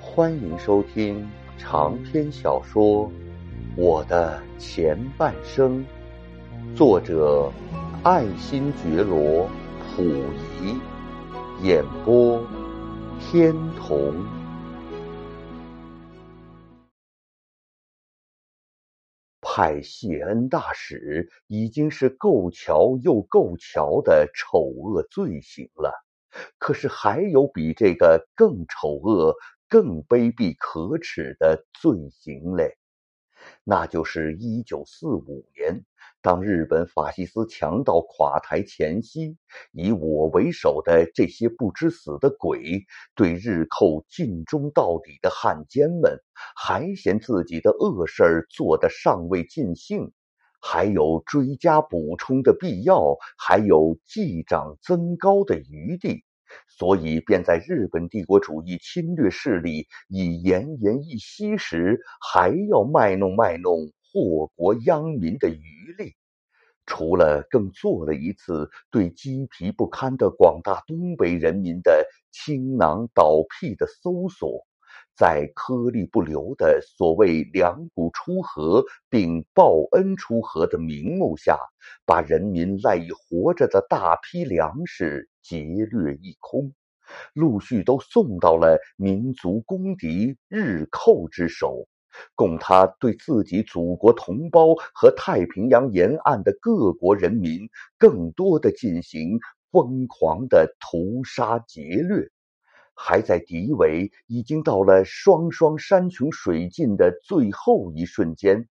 欢迎收听长篇小说《我的前半生》，作者爱新觉罗·溥仪，演播天童。派谢恩大使已经是够瞧又够瞧的丑恶罪行了，可是还有比这个更丑恶。更卑鄙可耻的罪行嘞，那就是一九四五年，当日本法西斯强盗垮台前夕，以我为首的这些不知死的鬼，对日寇尽忠到底的汉奸们，还嫌自己的恶事做得尚未尽兴，还有追加补充的必要，还有继长增高的余地。所以，便在日本帝国主义侵略势力已奄奄一息时，还要卖弄卖弄祸国殃民的余力。除了更做了一次对鸡皮不堪的广大东北人民的倾囊倒屁的搜索，在颗粒不留的所谓粮谷出河并报恩出河的名目下，把人民赖以活着的大批粮食。劫掠一空，陆续都送到了民族公敌日寇之手，供他对自己祖国同胞和太平洋沿岸的各国人民更多的进行疯狂的屠杀劫掠，还在敌围已经到了双双山穷水尽的最后一瞬间。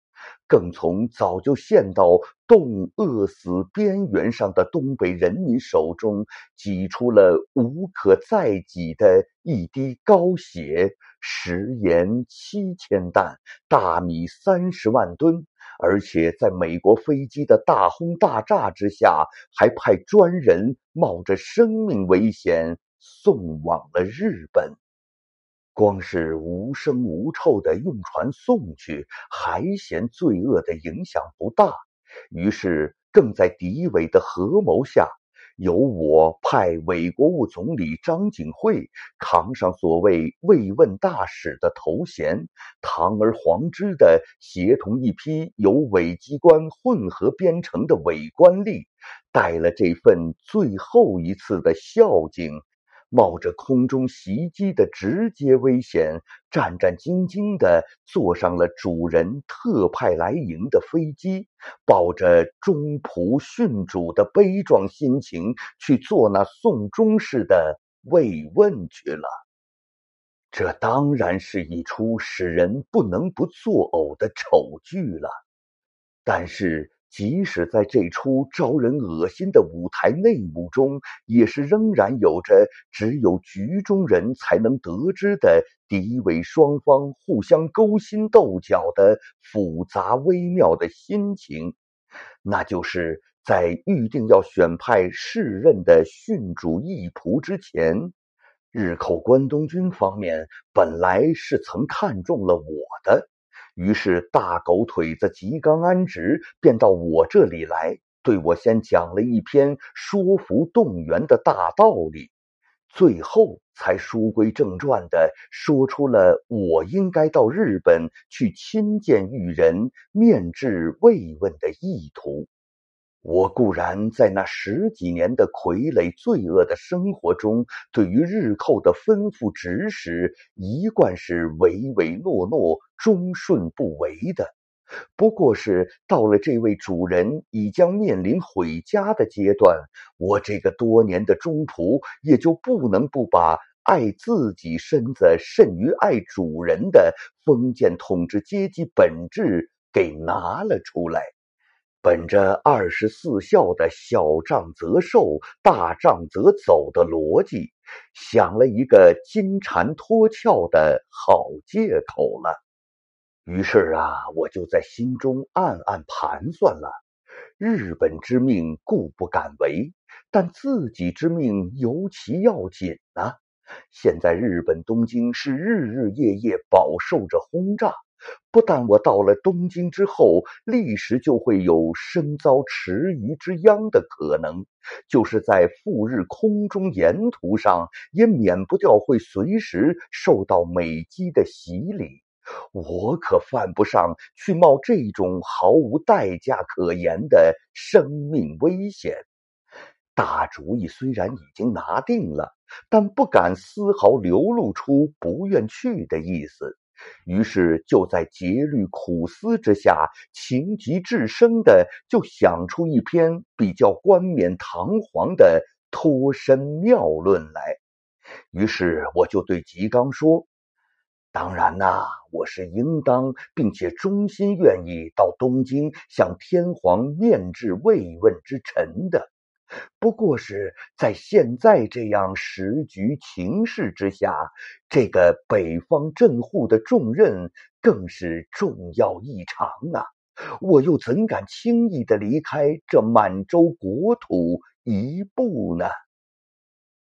更从早就陷到冻饿死边缘上的东北人民手中挤出了无可再挤的一滴高血，食盐七千担，大米三十万吨，而且在美国飞机的大轰大炸之下，还派专人冒着生命危险送往了日本。光是无声无臭的用船送去，还嫌罪恶的影响不大，于是更在敌伪的合谋下，由我派伪国务总理张景惠扛上所谓慰问大使的头衔，堂而皇之的协同一批由伪机关混合编成的伪官吏，带了这份最后一次的孝敬。冒着空中袭击的直接危险，战战兢兢地坐上了主人特派来迎的飞机，抱着忠仆殉主的悲壮心情去做那送终式的慰问去了。这当然是一出使人不能不作呕的丑剧了，但是。即使在这出招人恶心的舞台内幕中，也是仍然有着只有局中人才能得知的敌伪双方互相勾心斗角的复杂微妙的心情。那就是在预定要选派试任的训主义仆之前，日寇关东军方面本来是曾看中了我的。于是，大狗腿子吉冈安直便到我这里来，对我先讲了一篇说服动员的大道理，最后才书归正传的说出了我应该到日本去亲见裕仁、面质慰问的意图。我固然在那十几年的傀儡罪恶的生活中，对于日寇的吩咐指使，一贯是唯唯诺诺、忠顺不为的。不过是到了这位主人已将面临毁家的阶段，我这个多年的忠仆也就不能不把爱自己身子甚于爱主人的封建统治阶级本质给拿了出来。本着二十四孝的小仗则受，大仗则走的逻辑，想了一个金蝉脱壳的好借口了。于是啊，我就在心中暗暗盘算了：日本之命固不敢违，但自己之命尤其要紧呐。现在日本东京是日日夜夜饱受着轰炸。不但我到了东京之后，立时就会有身遭池鱼之殃的可能，就是在赴日空中沿途上，也免不掉会随时受到美机的洗礼。我可犯不上去冒这种毫无代价可言的生命危险。大主意虽然已经拿定了，但不敢丝毫流露出不愿去的意思。于是就在节虑苦思之下，情急至生的就想出一篇比较冠冕堂皇的脱身妙论来。于是我就对吉刚说：“当然呐，我是应当并且衷心愿意到东京向天皇面致慰问之臣的。”不过是在现在这样时局情势之下，这个北方镇护的重任更是重要异常啊！我又怎敢轻易的离开这满洲国土一步呢？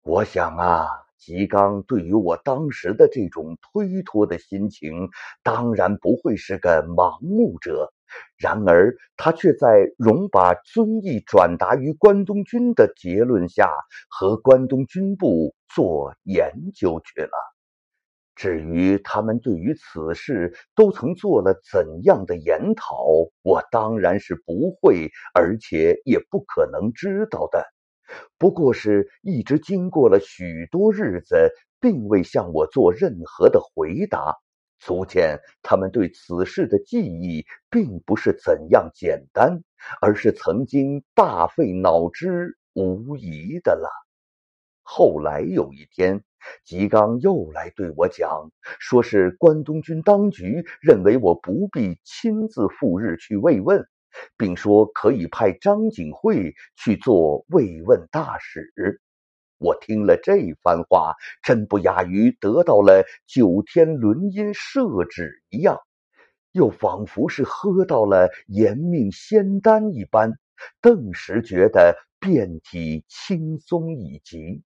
我想啊，吉刚对于我当时的这种推脱的心情，当然不会是个盲目者。然而，他却在容把遵义转达于关东军的结论下，和关东军部做研究去了。至于他们对于此事都曾做了怎样的研讨，我当然是不会，而且也不可能知道的。不过是一直经过了许多日子，并未向我做任何的回答。足见他们对此事的记忆并不是怎样简单，而是曾经大费脑汁无疑的了。后来有一天，吉刚又来对我讲，说是关东军当局认为我不必亲自赴日去慰问，并说可以派张景惠去做慰问大使。我听了这番话，真不亚于得到了九天轮音赦旨一样，又仿佛是喝到了延命仙丹一般，顿时觉得遍体轻松已极。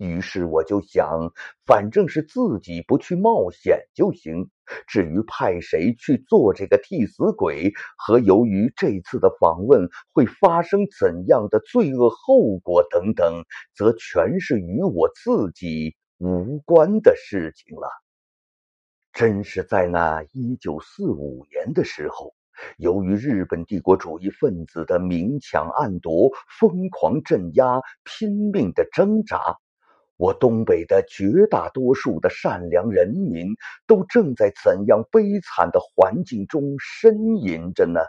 于是我就想，反正是自己不去冒险就行。至于派谁去做这个替死鬼，和由于这次的访问会发生怎样的罪恶后果等等，则全是与我自己无关的事情了。真是在那一九四五年的时候，由于日本帝国主义分子的明抢暗夺、疯狂镇压、拼命的挣扎。我东北的绝大多数的善良人民，都正在怎样悲惨的环境中呻吟着呢？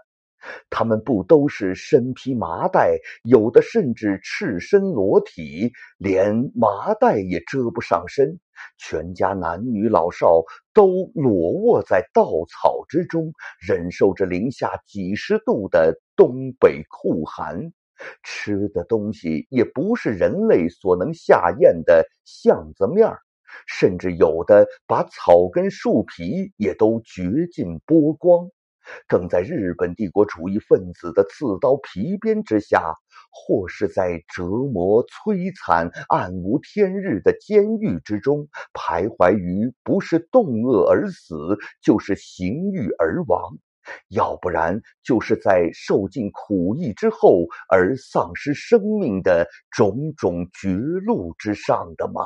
他们不都是身披麻袋，有的甚至赤身裸体，连麻袋也遮不上身，全家男女老少都裸卧在稻草之中，忍受着零下几十度的东北酷寒。吃的东西也不是人类所能下咽的巷子面儿，甚至有的把草根树皮也都掘尽剥光，更在日本帝国主义分子的刺刀皮鞭之下，或是在折磨摧残、暗无天日的监狱之中徘徊于不是冻饿而死，就是刑狱而亡。要不然，就是在受尽苦役之后而丧失生命的种种绝路之上的吗？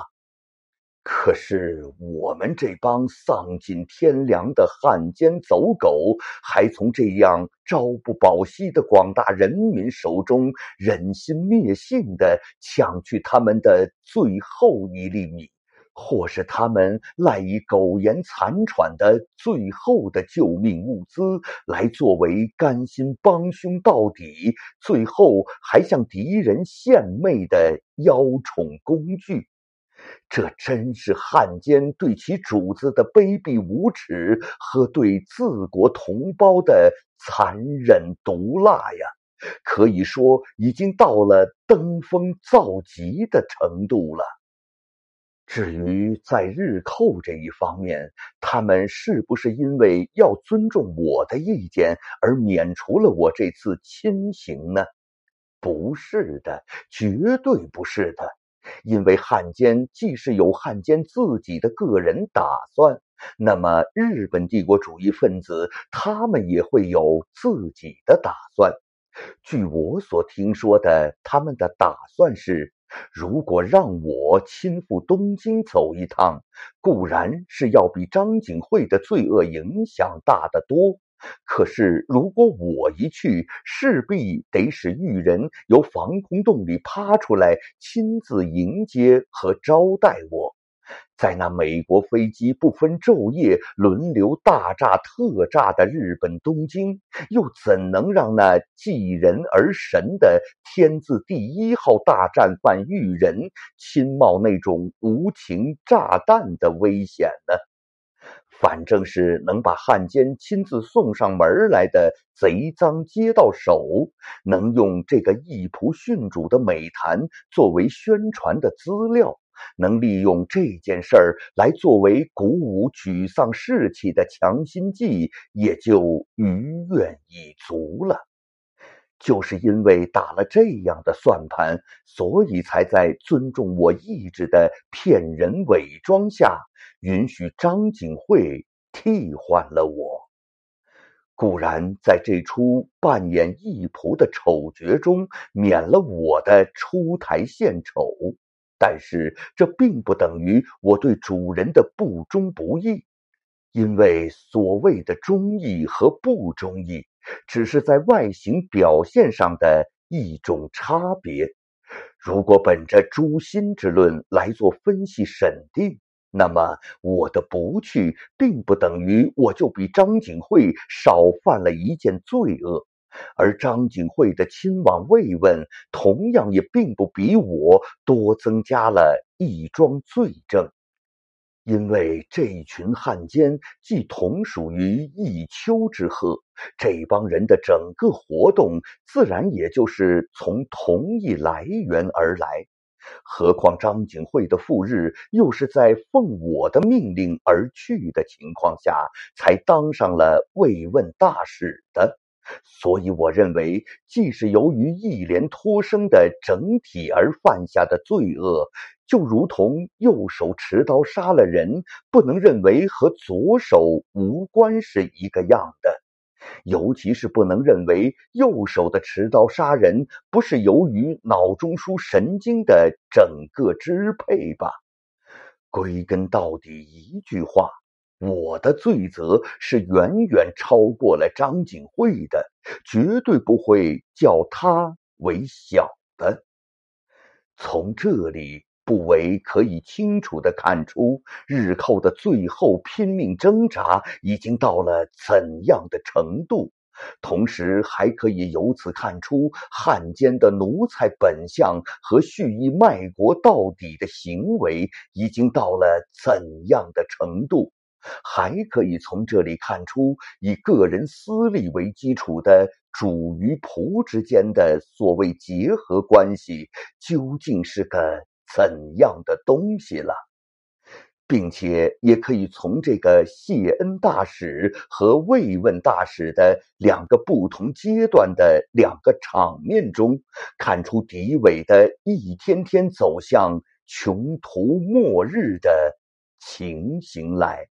可是我们这帮丧尽天良的汉奸走狗，还从这样朝不保夕的广大人民手中忍心灭性的抢去他们的最后一粒米。或是他们赖以苟延残喘的最后的救命物资，来作为甘心帮凶到底，最后还向敌人献媚的邀宠工具，这真是汉奸对其主子的卑鄙无耻和对自国同胞的残忍毒辣呀！可以说，已经到了登峰造极的程度了。至于在日寇这一方面，他们是不是因为要尊重我的意见而免除了我这次亲行呢？不是的，绝对不是的。因为汉奸既是有汉奸自己的个人打算，那么日本帝国主义分子他们也会有自己的打算。据我所听说的，他们的打算是：如果让我亲赴东京走一趟，固然是要比张景惠的罪恶影响大得多。可是，如果我一去，势必得使玉人由防空洞里爬出来，亲自迎接和招待我。在那美国飞机不分昼夜轮流大炸特炸的日本东京，又怎能让那继人而神的天字第一号大战犯玉人亲冒那种无情炸弹的危险呢？反正是能把汉奸亲自送上门来的贼赃接到手，能用这个义仆殉主的美谈作为宣传的资料，能利用这件事儿来作为鼓舞沮丧士气的强心剂，也就余愿已足了。就是因为打了这样的算盘，所以才在尊重我意志的骗人伪装下，允许张景惠替换了我。固然在这出扮演义仆的丑角中免了我的出台献丑，但是这并不等于我对主人的不忠不义，因为所谓的忠义和不忠义。只是在外形表现上的一种差别。如果本着诛心之论来做分析审定，那么我的不去，并不等于我就比张景惠少犯了一件罪恶，而张景惠的亲往慰问，同样也并不比我多增加了一桩罪证。因为这群汉奸既同属于一丘之貉，这帮人的整个活动自然也就是从同一来源而来。何况张景惠的赴日又是在奉我的命令而去的情况下，才当上了慰问大使的。所以，我认为，既是由于一连脱生的整体而犯下的罪恶，就如同右手持刀杀了人，不能认为和左手无关是一个样的。尤其是不能认为右手的持刀杀人不是由于脑中枢神经的整个支配吧？归根到底，一句话。我的罪责是远远超过了张景惠的，绝对不会叫他为小的。从这里不为可以清楚的看出，日寇的最后拼命挣扎已经到了怎样的程度，同时还可以由此看出汉奸的奴才本相和蓄意卖国到底的行为已经到了怎样的程度。还可以从这里看出，以个人私利为基础的主与仆之间的所谓结合关系，究竟是个怎样的东西了，并且也可以从这个谢恩大使和慰问大使的两个不同阶段的两个场面中，看出敌伪的一天天走向穷途末日的情形来。